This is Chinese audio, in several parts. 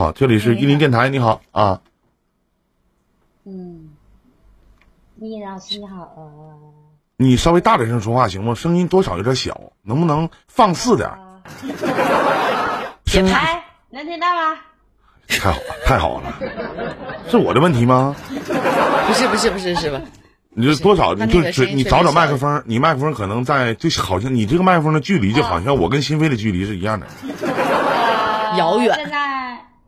好，这里是伊林电台，你好啊。嗯，李老师你好，呃，你稍微大点声说话行吗？声音多少有点小，能不能放肆点？声音哎，能听到吗？太好了，太好了，是我的问题吗？不是不是不是是吧？你就多少，你就那个声音是你找找麦克风，你麦克风可能在，就好像你这个麦克风的距离，就好像我跟新飞的距离是一样的。呃遥远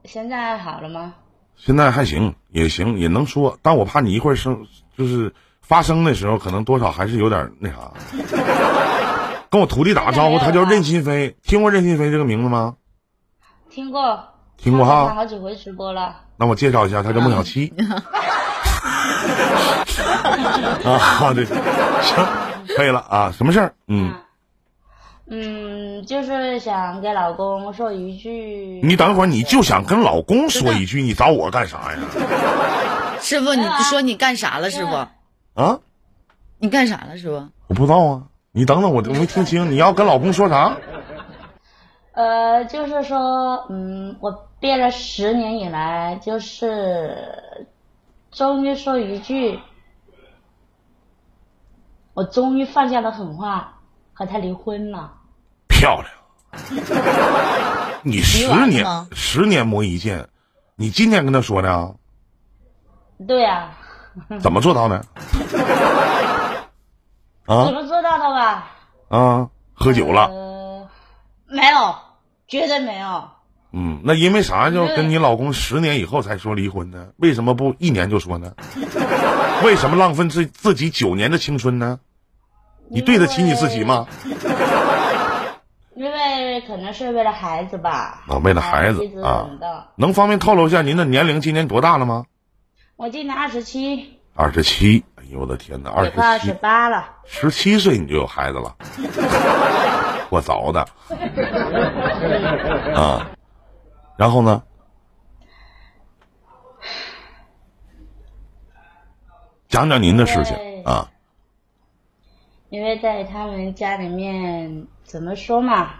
现在好了吗？现在还行，也行，也能说，但我怕你一会儿生就是发生的时候，可能多少还是有点那啥。跟我徒弟打个招呼，他叫任心飞，听过任心飞这个名字吗？听过，听过哈他好几回直播了。那我介绍一下，他叫孟小七。啊，对，行，可以了啊，什么事儿？嗯，嗯，就是想给老公说一句。你等会儿，你就想跟老公说一句，你找我干啥呀？师傅，你说你干啥了？师傅，啊，你干啥了？师傅，我不知道啊，你等等，我我没听清，你要跟老公说啥？呃，就是说，嗯，我憋了十年以来，就是终于说一句，我终于放下了狠话，和他离婚了。漂亮！你十年十年磨一剑，你今天跟他说的啊？对呀、怎么做到的？啊怎么做到的吧？啊！喝酒了，呃，没有，绝对没有。嗯，那因为啥就跟你老公十年以后才说离婚呢？为什么不一年就说呢？为什么浪费自自己九年的青春呢？你对得起你自己吗？因为可能是为了孩子吧。啊为了孩子啊能方便透露一下您的年龄？今年多大了吗？我今年二十七，二十七。哎呦我的天哪，二十七二十八了。十七岁你就有孩子了，我早的啊。然后呢？讲讲您的事情啊。因为在他们家里面怎么说嘛？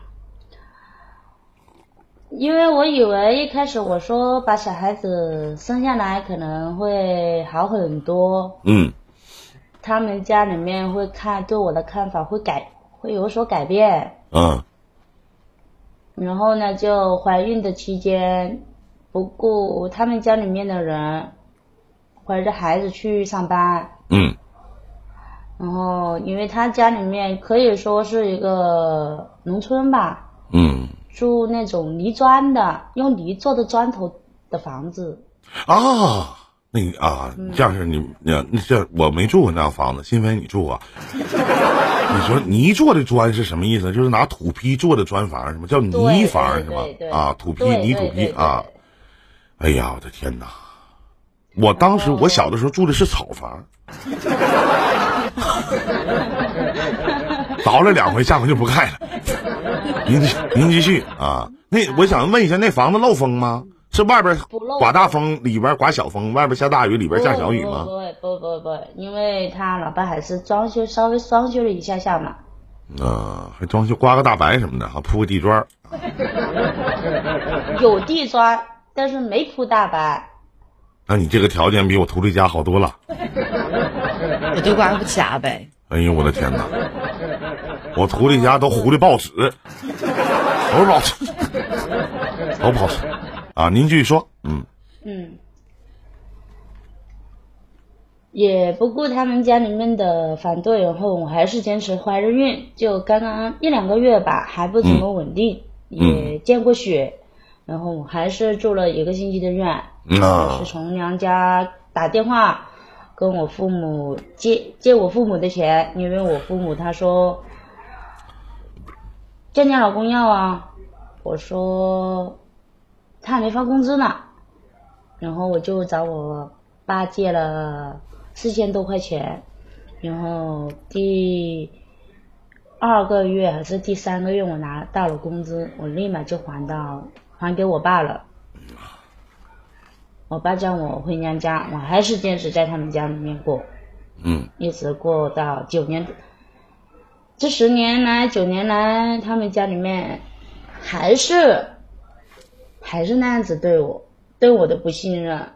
因为我以为一开始我说把小孩子生下来可能会好很多，嗯他们家里面会看对我的看法会改会有所改变。嗯然后呢，就怀孕的期间，不顾他们家里面的人怀着孩子去上班，嗯然后因为他家里面可以说是一个农村吧，嗯住那种泥砖的，用泥做的砖头的房子。啊，那你啊，这样式你你那这我没住过那样房子，新飞你住过？你说泥做的砖是什么意思？就是拿土坯做的砖房什么？叫泥房是吗对对？啊，土坯泥土坯啊。哎呀，我的天哪！我当时我小的时候住的是草房，倒了两回，下回就不盖了。您您继续啊。那我想问一下，那房子漏风吗？是外边刮大风，里边刮小风，外边下大雨，里边下小雨吗？不不不不不，因为他老爸还是装修稍微装修了一下下嘛。啊，还装修刮个大白什么的，还铺个地砖。有地砖，但是没铺大白。那你这个条件比我徒弟家好多了。我就刮不掐呗。哎呦我的天哪！我徒弟家都糊的报纸，都是不好使，都不好使。啊，您继续说。嗯嗯，也不顾他们家里面的反对，然后我还是坚持怀着孕，就刚刚一两个月吧，还不怎么稳定，也见过血，然后我还是住了一个星期的院，啊是从娘家打电话跟我父母借借我父母的钱，因为我父母他说叫你老公要啊，我说他还没发工资呢，然后我就找我爸借了四千多块钱，然后第二个月还是第三个月我拿到了工资，我立马就还到还给我爸了。我爸叫我回娘家，我还是坚持在他们家里面过，嗯一直过到九年。这十年来、九年来，他们家里面还是还是那样子对我，对我的不信任。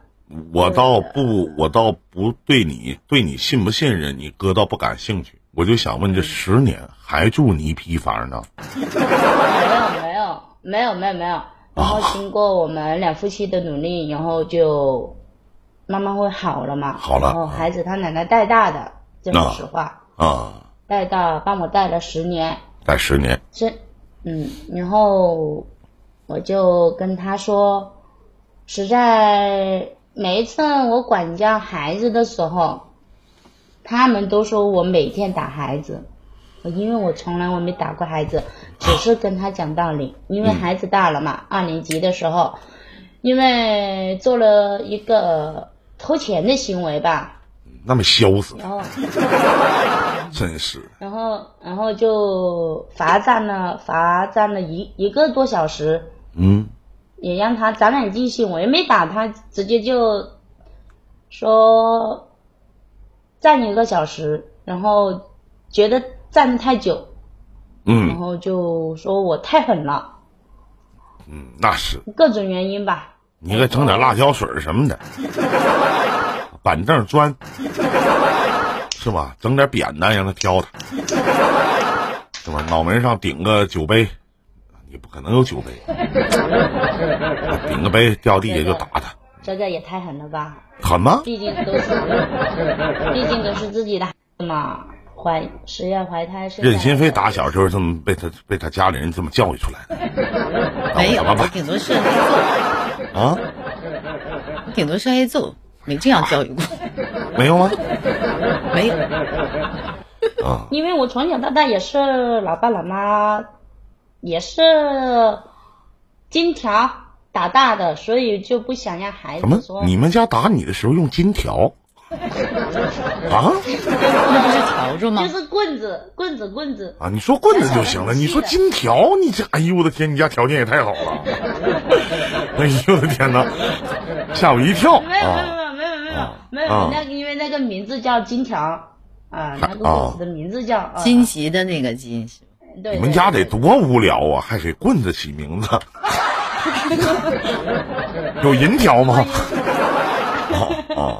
我倒不，我倒不对你，对你信不信任你哥倒不感兴趣。我就想问，这十年还住泥坯房呢？没有没有没有没有没有。然后经过我们两夫妻的努力，然后就慢慢会好了嘛。好了。然后孩子他奶奶带大的，这说实话。啊。带到帮我带了十年。带十年。是，嗯，然后我就跟他说，实在。每一次我管教孩子的时候，他们都说我每天打孩子，因为我从来我没打过孩子，只是跟他讲道理。因为孩子大了嘛，二年级的时候，因为做了一个偷钱的行为吧，那么潇洒，然后真是，然后然后就罚站了，罚站了一一个多小时，嗯。也让他长点记性，我也没打他，直接就说站一个小时，然后觉得站得太久，嗯，然后就说我太狠了，嗯，那是各种原因吧。你该整点辣椒水什么的，板凳砖是吧？整点扁担让他挑他，是吧？脑门上顶个酒杯。你不可能有酒杯，顶个杯掉地下就打他，这个也太狠了吧？狠吗？毕竟都是，毕竟都是自己的孩子嘛，怀十月怀胎是。任心飞打小就是这么被他被他家里人这么教育出来的。没有，顶多是挨揍。啊？顶多是挨揍，没这样教育过。没有吗？没有。啊。因为我从小到大也是老爸老妈。也是金条打大的，所以就不想让孩子说。你们家打你的时候用金条？啊？那不是笤帚吗？就是棍子，棍子，棍子。啊，你说棍子就行了。你说金条，你这……哎呦我的天，你家条件也太好了。哎呦我的天哪，吓我一跳！没有没有没有没有没有没有，那个因为那个名字叫金条啊，那个棍子的名字叫金吉的那个金。你们家得多无聊啊，还给棍子起名字？有银条吗？啊啊！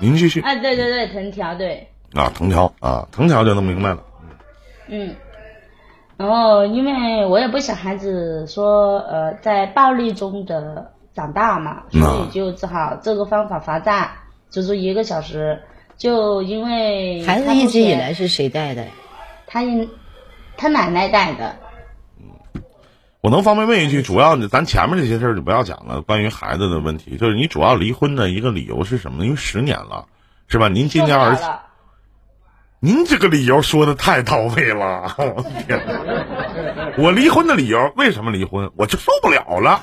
您继续。哎，对对对，藤条对。啊，藤条啊，藤条就能明白了。嗯。然后，因为我也不想孩子说呃在暴力中的长大嘛，所以就只好这个方法罚站，足足一个小时。就因为孩子一直以来是谁带的？他因。他奶奶带的。嗯，我能方便问一句，主要咱前面这些事儿就不要讲了。关于孩子的问题，就是你主要离婚的一个理由是什么呢？因为十年了，是吧？您今年儿子，您这个理由说的太到位了。我天，我离婚的理由为什么离婚？我就受不了了，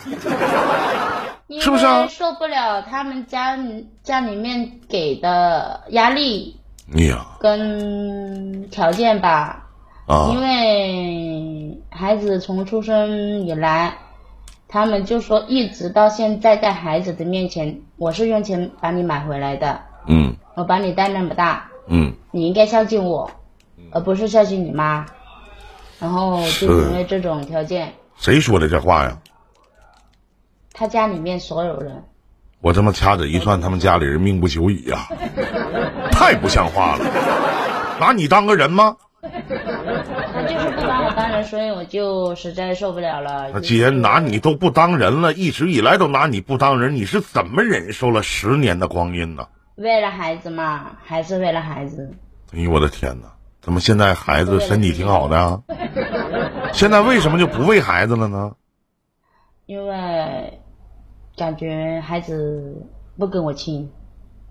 是不是？受不了他们家家里面给的压力，哎呀，跟条件吧。因为孩子从出生以来，他们就说一直到现在，在孩子的面前，我是用钱把你买回来的。嗯。我把你带那么大。嗯。你应该孝敬我，而不是孝敬你妈。然后就因为这种条件。谁说的这话呀？他家里面所有人。我这么掐指一算，他们家里人命不久矣呀！太不像话了，拿你当个人吗？他就是不把我当人，所以我就实在受不了了。那既然拿你都不当人了，一直以来都拿你不当人，你是怎么忍受了十年的光阴呢？为了孩子嘛，还是为了孩子。哎呦我的天哪！怎么现在孩子身体挺好的啊？现在为什么就不喂孩子了呢？因为感觉孩子不跟我亲，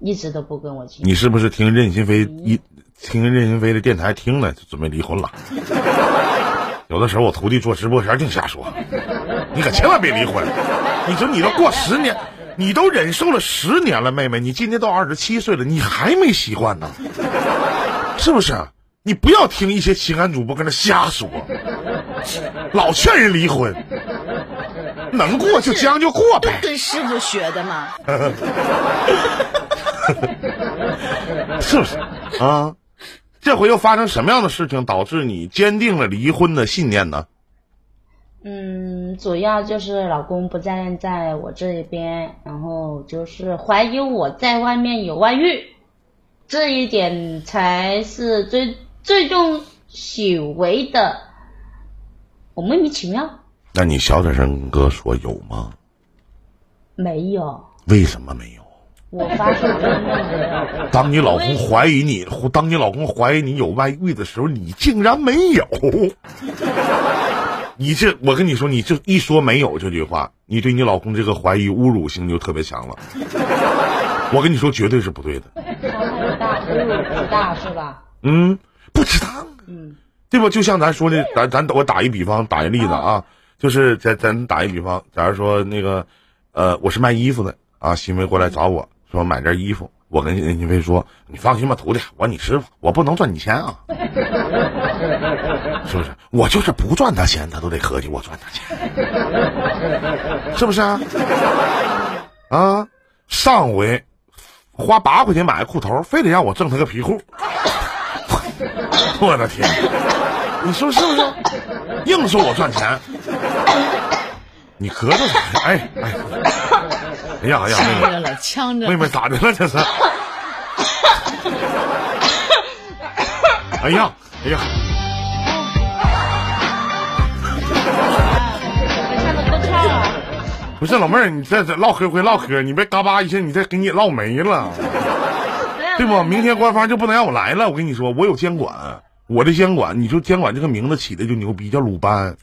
一直都不跟我亲。你是不是听任心飞一？听任云飞的电台听了，就准备离婚了。有的时候我徒弟做直播前净瞎说，你可千万别离婚。你说你都过十年，你都忍受了十年了，妹妹，你今年都二十七岁了，你还没习惯呢，是不是？你不要听一些情感主播跟那瞎说，老劝人离婚，能过就将就过呗。跟师傅学的嘛？是不是啊？这回又发生什么样的事情，导致你坚定了离婚的信念呢？嗯，主要就是老公不在在我这一边，然后就是怀疑我在外面有外遇，这一点才是最最重许为的。我莫名其妙，那你小点声跟哥说有吗？没有，为什么没有？我发誓真的没有。当你老公怀疑你，当你老公怀疑你有外遇的时候，你竟然没有。你这，我跟你说，你这一说没有这句话，你对你老公这个怀疑侮辱性就特别强了。我跟你说，绝对是不对的。伤害大，不大是吧？嗯，不值当，嗯对吧？就像咱说的，咱咱我打一比方，打一例子啊，就是咱咱打一比方，假如说那个，呃，我是卖衣服的啊，新飞过来找我说买件衣服，我跟任新飞说，你放心吧，徒弟，我你师傅，我不能赚你钱啊，是不是？我就是不赚他钱，他都得合计我赚他钱，是不是啊？啊，上回花八块钱买个裤头，非得让我挣他个皮裤，我的天！你说是不是？硬说我赚钱，你咳嗽啥呀？哎哎，哎呀哎呀，妹妹 呛着了，呛着妹妹咋的了？这是？哎 呀哎呀。不是老妹儿，你这这唠嗑归唠嗑，你别嘎巴一下，你再给你唠没了，对不？明天官方就不能让我来了。我跟你说，我有监管，我的监管，你说监管这个名字起的就牛逼，叫鲁班，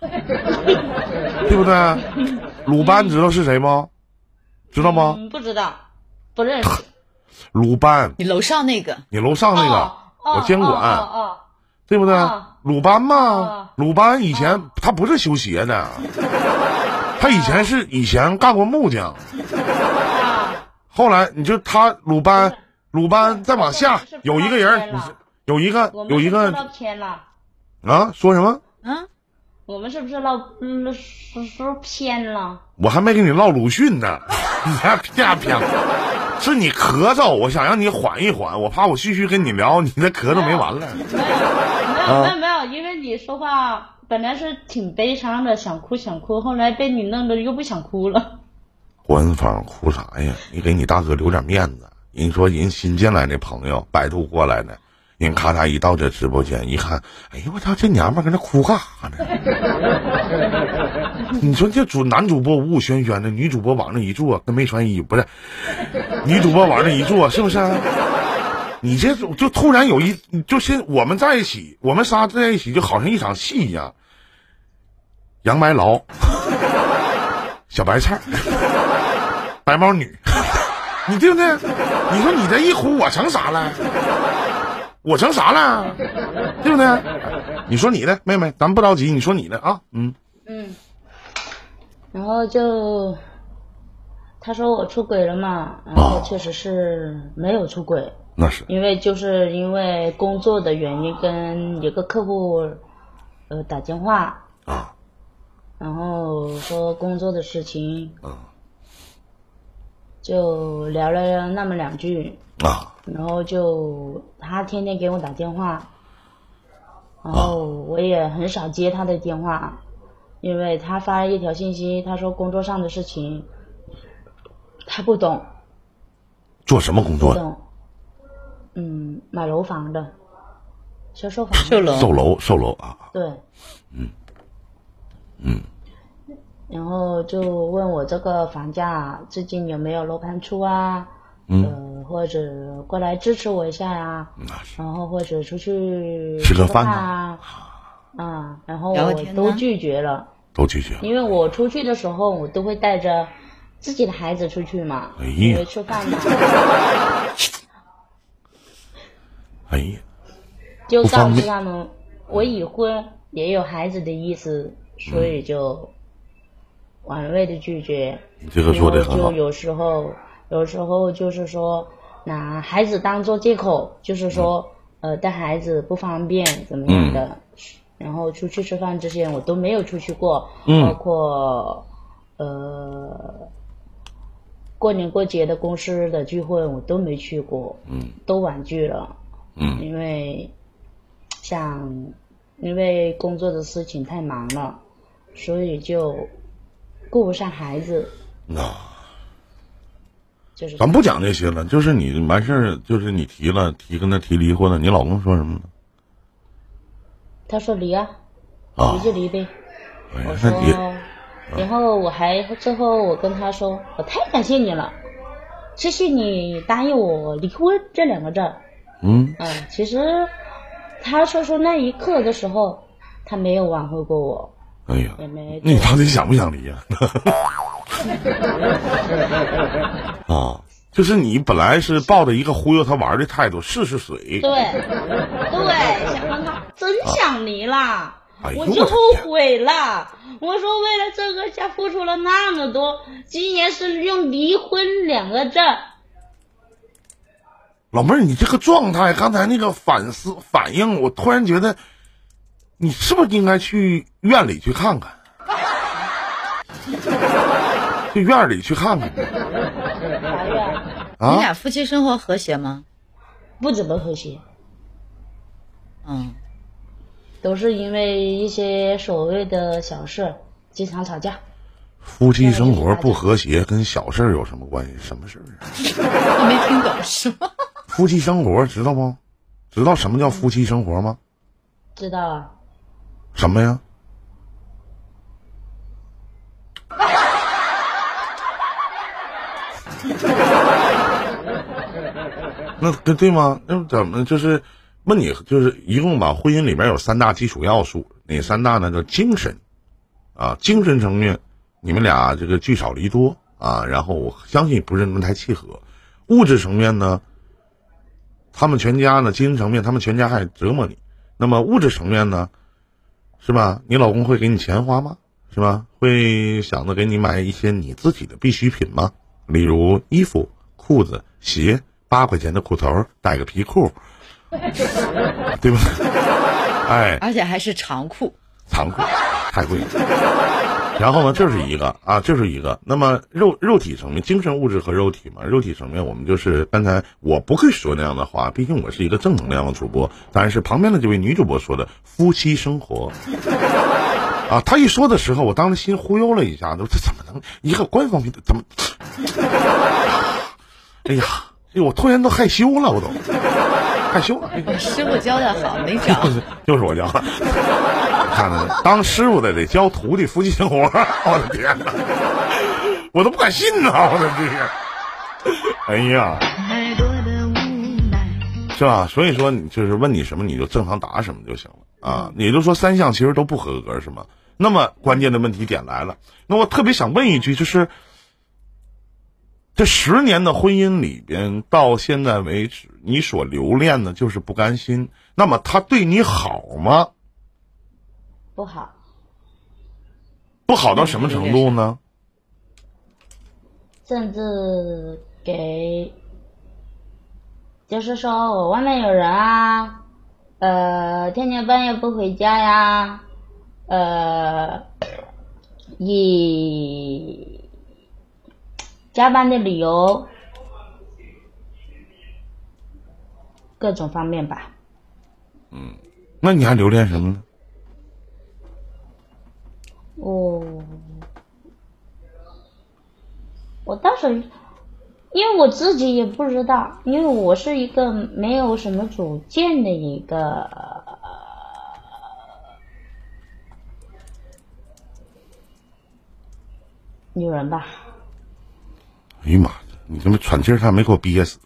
对不对？鲁班知道是谁吗？知道吗？嗯，不知道，不认识。鲁班，你楼上那个，你楼上那个，哦我监管。哦哦对不对啊？鲁班嘛啊，鲁班以前他不是修鞋的，他以前是以前干过木匠，后来你就他鲁班，鲁班再往下有一个人，有一个有一个。啊，说什么？啊，我们是不是唠嗯说说偏了？我还没跟你唠鲁迅呢，你还偏偏，是你咳嗽，我想让你缓一缓，我怕我继续跟你聊，你那咳嗽没完了。没有没有没有，因为你说话本来是挺悲伤的，想哭想哭，后来被你弄得又不想哭了。官方哭啥呀？你给你大哥留点面子。人说人新进来的朋友，百度过来的，人咔嚓一到这直播间一看，哎呦我操，这娘们儿搁那哭干啥呢？你说这主男主播五五轩轩的，女主播往那一坐跟没穿衣服，不是？女主播往那一坐，是不是？你这就突然有一，就现我们在一起，我们仨在一起，就好像一场戏一样。杨白劳，小白菜，白毛女，你对不对？你说你这一哭，我成啥了？我成啥了？对不对？你说你的，妹妹，咱不着急，你说你的啊，嗯，嗯，然后就他说我出轨了嘛，然后确实是没有出轨，那是。因为就是因为工作的原因跟一个客户呃打电话，啊。然后说工作的事情，啊就聊了那么两句，啊然后就他天天给我打电话，然后我也很少接他的电话，因为他发了一条信息，他说工作上的事情他不懂，做什么工作的？不懂，嗯，买楼房的，销售房，售楼。售楼，售楼啊，对，嗯嗯，然后就问我这个房价最近有没有楼盘出啊？嗯，呃，或者过来支持我一下呀、然后或者出去吃个饭饭啊，啊，然后我都拒绝了，都拒绝了。因为我出去的时候我都会带着自己的孩子出去嘛，哎呀。吃饭嘛，哎呀，就告诉他们我已婚也有孩子的意思，所以就婉锐的拒绝。这个说的很好。就。有时候，有时候就是说拿孩子当做借口，就是说、呃带孩子不方便怎么样的，然后出去吃饭这些我都没有出去过，嗯。包括呃过年过节的公司的聚会我都没去过，嗯。都婉拒了，嗯。因为像因为工作的事情太忙了，所以就顾不上孩子，啊，就是咱不讲这些了，就是你完事儿，就是你提了提跟他提离婚了，你老公说什么呢？他说离啊，啊离，就离呗。然后我还最后我跟他说，我太感谢你了，谢谢你答应我离婚这两个字儿。嗯，嗯，其实他说出那一刻的时候，他没有挽回过我，哎呀，也没那你到底想不想离呀、啊？就是你本来是抱着一个忽悠他玩的态度，试试水。对对，想让他真想离啦。哎我就后悔了，我说为了这个家付出了那么多，今年是用离婚两个字，老妹儿，你这个状态，刚才那个反思反应，我突然觉得，你是不是应该去院里去看看？去院里去看看法院你啊！俩夫妻生活和谐吗？不怎么和谐，嗯，都是因为一些所谓的小事经常吵架。夫妻生活不和谐跟小事儿有什么关系？什么事儿啊？我没听懂是吗？夫妻生活知道不？知道什么叫夫妻生活吗？知道啊，什么呀？那对对吗？那怎么就是问你就是一共吧？婚姻里面有三大基础要素，哪三大呢？叫精神啊，精神层面你们俩这个聚少离多啊，然后我相信不是那么太契合。物质层面呢，他们全家呢，精神层面他们全家还折磨你。那么物质层面呢，是吧？你老公会给你钱花吗？是吧？会想着给你买一些你自己的必需品吗？例如衣服、裤子、鞋，八块钱的裤头，带个皮裤，对吧？哎，而且还是长裤。长裤，太贵了。然后呢，这是一个啊，这是一个。那么肉肉体层面，精神物质和肉体嘛，肉体层面我们就是刚才我不会说那样的话，毕竟我是一个正能量的主播。但是旁边的这位女主播说的夫妻生活。啊，她一说的时候，我当时心忽悠了一下，这怎么能一个官方频道怎么？哎呀，哎呦我突然都害羞了，我都 害羞了。师傅教的好，没教就。是 就是我教的。看看当师傅的得教徒弟夫妻生活，我的天哪，我都不敢信呐！我的天，哎呀，是吧？所以说，你就是问你什么，你就正常答什么就行了啊。也就是说，三项其实都不合格，是吗？那么关键的问题点来了，那我特别想问一句，就是这十年的婚姻里边，到现在为止，你所留恋的就是不甘心。那么他对你好吗？不好，不好到什么程度呢？甚至给，就是说我外面有人啊，呃，天天半夜不回家呀，呃，以加班的理由，各种方面吧。嗯那你还留恋什么呢？哦，我当时，因为我自己也不知道，因为我是一个没有什么主见的一个女人吧。哎呀妈呀，你他妈喘气儿差点没给我憋死。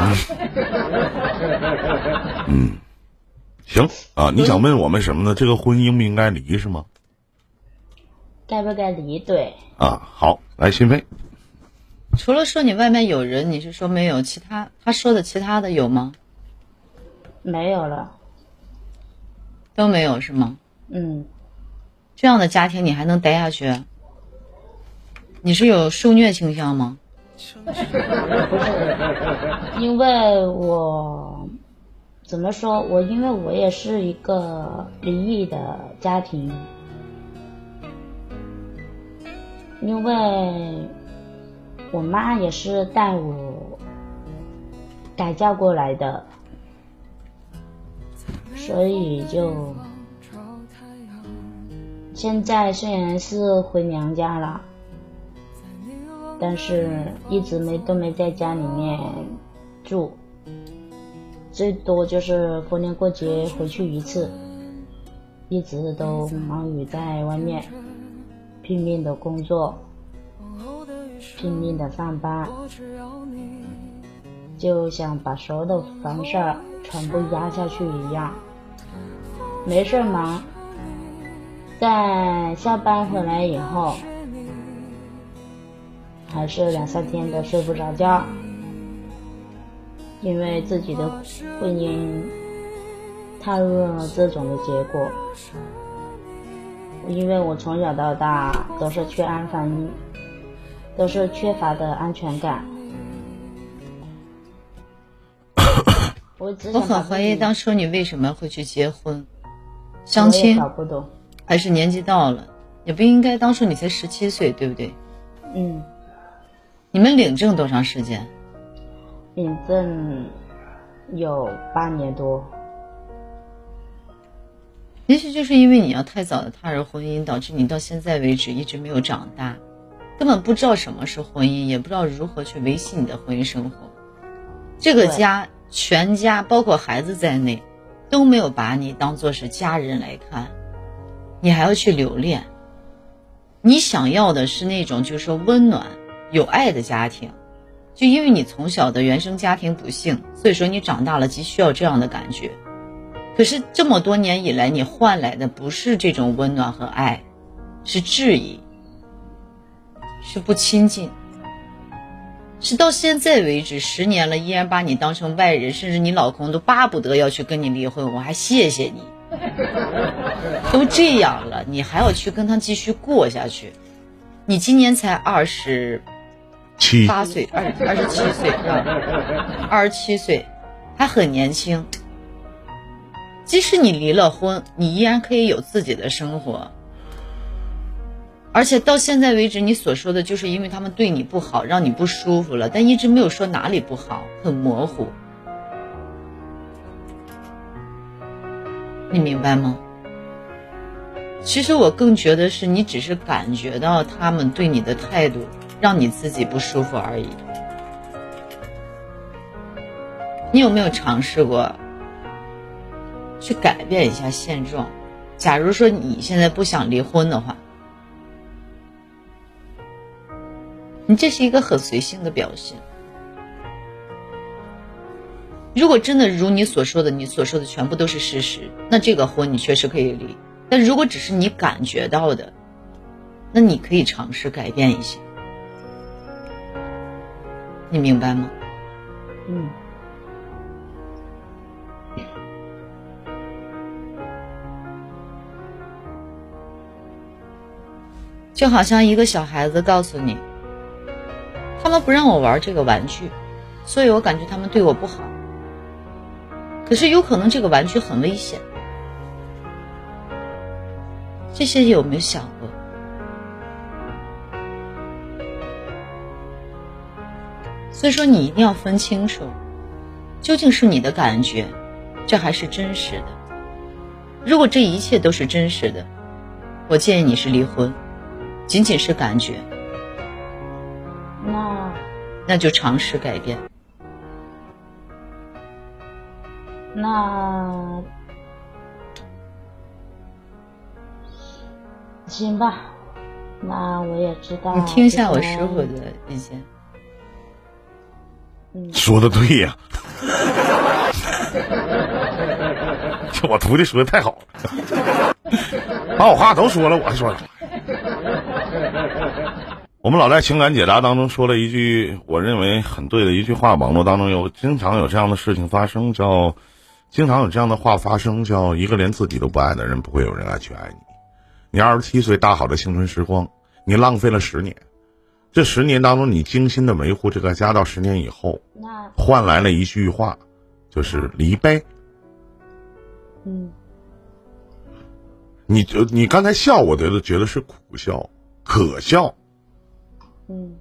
嗯，嗯行啊，你想问我们什么呢？这个婚应不应该离是吗？该不该离？对，啊，好，来心飞，除了说你外面有人，你是说没有其他？他说的其他的有吗？没有了。都没有是吗？嗯，这样的家庭你还能待下去？你是有受虐倾向吗？因为我怎么说？我因为我也是一个离异的家庭，因为我妈也是带我改嫁过来的，所以就现在虽然是回娘家了，但是一直没都没在家里面住，最多就是逢年过节回去一次，一直都忙于在外面拼命的工作，拼命的上班，就想把所有的烦事儿全部压下去一样，没事忙。在下班回来以后，还是两三天都睡不着觉，因为自己的婚姻踏入了这种的结果。因为我从小到大都是缺安分，都是缺乏的安全感。我我很怀疑当初你为什么会去结婚，相亲。搞不懂。还是年纪到了，也不应该。当初你才十七岁，对不对？嗯。你们领证多长时间？领证有八年多。也许就是因为你要太早的踏入婚姻，导致你到现在为止一直没有长大，根本不知道什么是婚姻，也不知道如何去维系你的婚姻生活。这个家，全家包括孩子在内，都没有把你当做是家人来看。你还要去留恋，你想要的是那种就是说温暖、有爱的家庭，就因为你从小的原生家庭不幸，所以说你长大了急需要这样的感觉。可是这么多年以来，你换来的不是这种温暖和爱，是质疑，是不亲近，是到现在为止十年了，依然把你当成外人，甚至你老公都巴不得要去跟你离婚，我还谢谢你。都这样了，你还要去跟他继续过下去？你今年才二十八岁，二二十七岁，二十七岁，还很年轻。即使你离了婚，你依然可以有自己的生活。而且到现在为止，你所说的就是因为他们对你不好，让你不舒服了，但一直没有说哪里不好，很模糊。你明白吗？其实我更觉得是你只是感觉到他们对你的态度让你自己不舒服而已。你有没有尝试过去改变一下现状？假如说你现在不想离婚的话，你这是一个很随性的表现。如果真的如你所说的，你所说的全部都是事实，那这个婚你确实可以离。但如果只是你感觉到的，那你可以尝试改变一下。你明白吗？嗯。就好像一个小孩子告诉你，他们不让我玩这个玩具，所以我感觉他们对我不好。可是有可能这个玩具很危险，这些有没有想过？所以说你一定要分清楚，究竟是你的感觉，这还是真实的。如果这一切都是真实的，我建议你是离婚。仅仅是感觉，那那就尝试改变。那行吧，那我也知道。你听一下我师傅的意见。说的对呀，这我徒弟说的太好了，把我话都说了，我还说啥？我们老在情感解答当中说了一句我认为很对的一句话，网络当中有经常有这样的事情发生，叫。经常有这样的话发生，叫一个连自己都不爱的人，不会有人来去爱你。你二十七岁大好的青春时光，你浪费了十年。这十年当中，你精心的维护这个家，到十年以后，换来了一句话，就是离呗。嗯。你就你刚才笑，我觉得觉得是苦笑，可笑。嗯。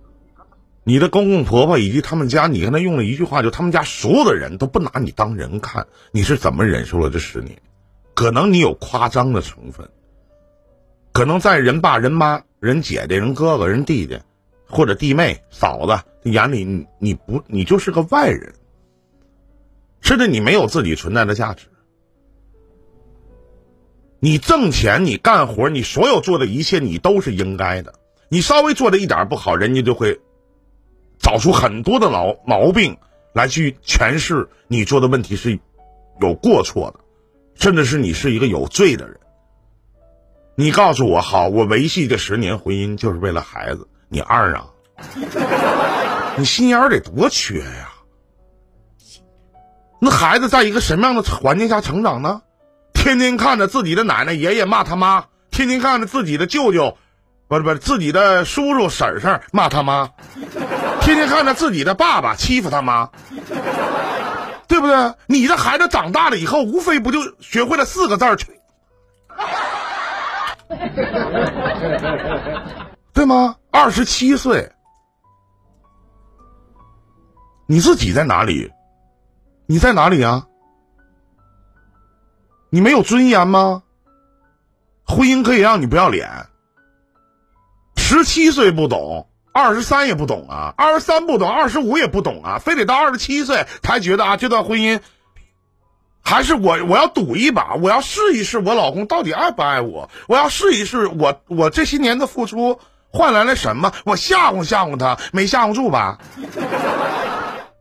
你的公公婆婆以及他们家，你跟他用了一句话，就他们家所有的人都不拿你当人看，你是怎么忍受了这十年？可能你有夸张的成分，可能在人爸、人妈、人姐姐、人哥哥、人弟弟，或者弟妹、嫂子眼里，你你不你就是个外人，甚至你没有自己存在的价值。你挣钱，你干活，你所有做的一切，你都是应该的。你稍微做的一点不好，人家就会找出很多的毛毛病来去诠释你做的问题是有过错的，甚至是你是一个有罪的人。你告诉我，好，我维系这十年婚姻就是为了孩子，你二啊，你心眼儿得多缺呀？那孩子在一个什么样的环境下成长呢？天天看着自己的奶奶爷爷骂他妈，天天看着自己的舅舅，不是不是自己的叔叔婶婶骂他妈，天天看着自己的爸爸欺负他妈，对不对？你这孩子长大了以后，无非不就学会了四个字儿，对吗？二十七岁，你自己在哪里？你在哪里啊？你没有尊严吗？婚姻可以让你不要脸。十七岁不懂，二十三也不懂啊，二十三不懂，二十五也不懂啊，非得到二十七岁才觉得啊，这段婚姻还是我我要赌一把，我要试一试我老公到底爱不爱我，我要试一试我我这些年的付出换来了什么，我吓唬吓唬他，没吓唬住吧？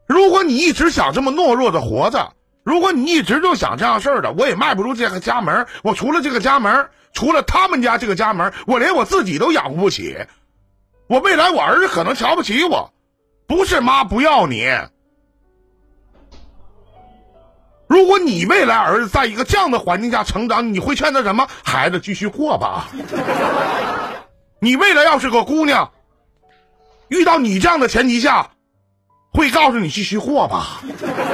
如果你一直想这么懦弱的活着。如果你一直就想这样事儿的，我也迈不出这个家门。我除了这个家门，除了他们家这个家门，我连我自己都养活不起。我未来我儿子可能瞧不起我，不是妈不要你。如果你未来儿子在一个这样的环境下成长，你会劝他什么？孩子继续过吧。你未来要是个姑娘，遇到你这样的前提下，会告诉你继续过吧。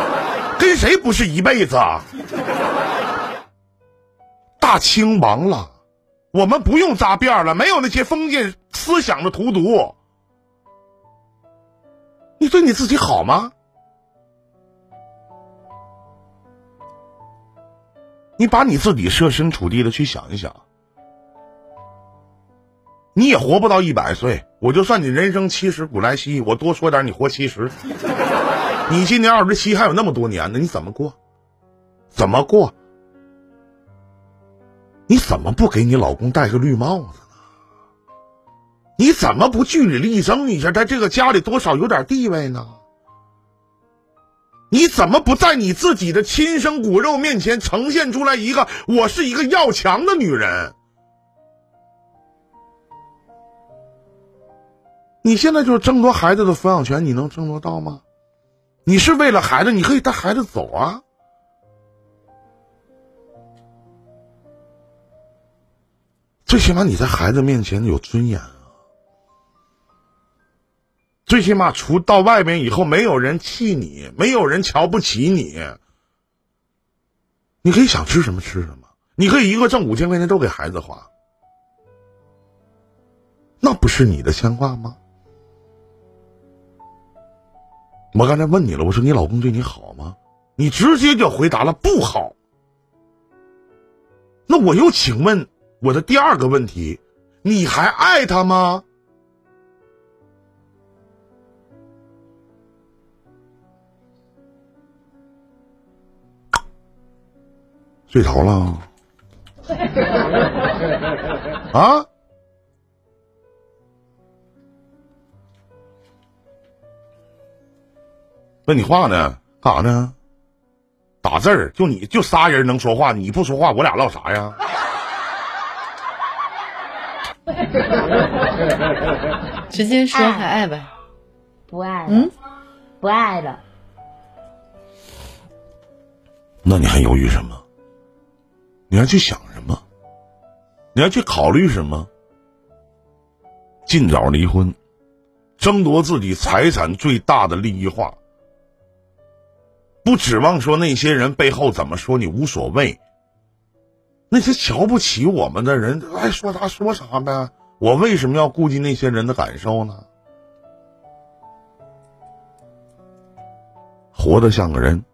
跟谁不是一辈子？大清亡了，我们不用扎辫了，没有那些封建思想的荼毒。你对你自己好吗？你把你自己设身处地的去想一想，你也活不到一百岁。我就算你人生七十古来稀，我多说点，你活七十。你今年二十七，还有那么多年呢，你怎么过？怎么过？你怎么不给你老公戴个绿帽子呢？你怎么不据理力争一下，在这个家里多少有点地位呢？你怎么不在你自己的亲生骨肉面前呈现出来一个我是一个要强的女人？你现在就是争夺孩子的抚养权，你能争夺到吗？你是为了孩子，你可以带孩子走啊。最起码你在孩子面前有尊严啊。最起码，除到外边以后，没有人气你，没有人瞧不起你。你可以想吃什么吃什么，你可以一个挣五千块钱都给孩子花，那不是你的牵挂吗？我刚才问你了，我说你老公对你好吗？你直接就回答了不好。那我又请问我的第二个问题，你还爱他吗？睡着了？啊？问你话呢？干啥呢？打字儿，就你就仨人能说话，你不说话，我俩唠啥呀？直接说还爱呗？不爱。嗯，不爱了。那你还犹豫什么？你还去想什么？你还去考虑什么？尽早离婚，争夺自己财产最大的利益化。不指望说那些人背后怎么说你无所谓，那些瞧不起我们的人爱说啥说啥呗。我为什么要顾及那些人的感受呢？活得像个人，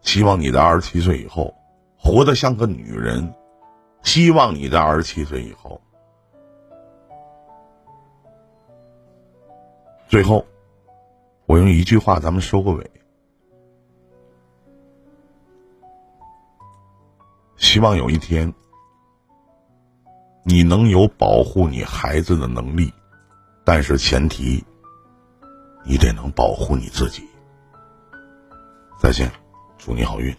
希望你在二十七岁以后活得像个女人，希望你在二十七岁以后，最后，我用一句话，咱们收个尾。希望有一天，你能有保护你孩子的能力，但是前提，你得能保护你自己。再见，祝你好运。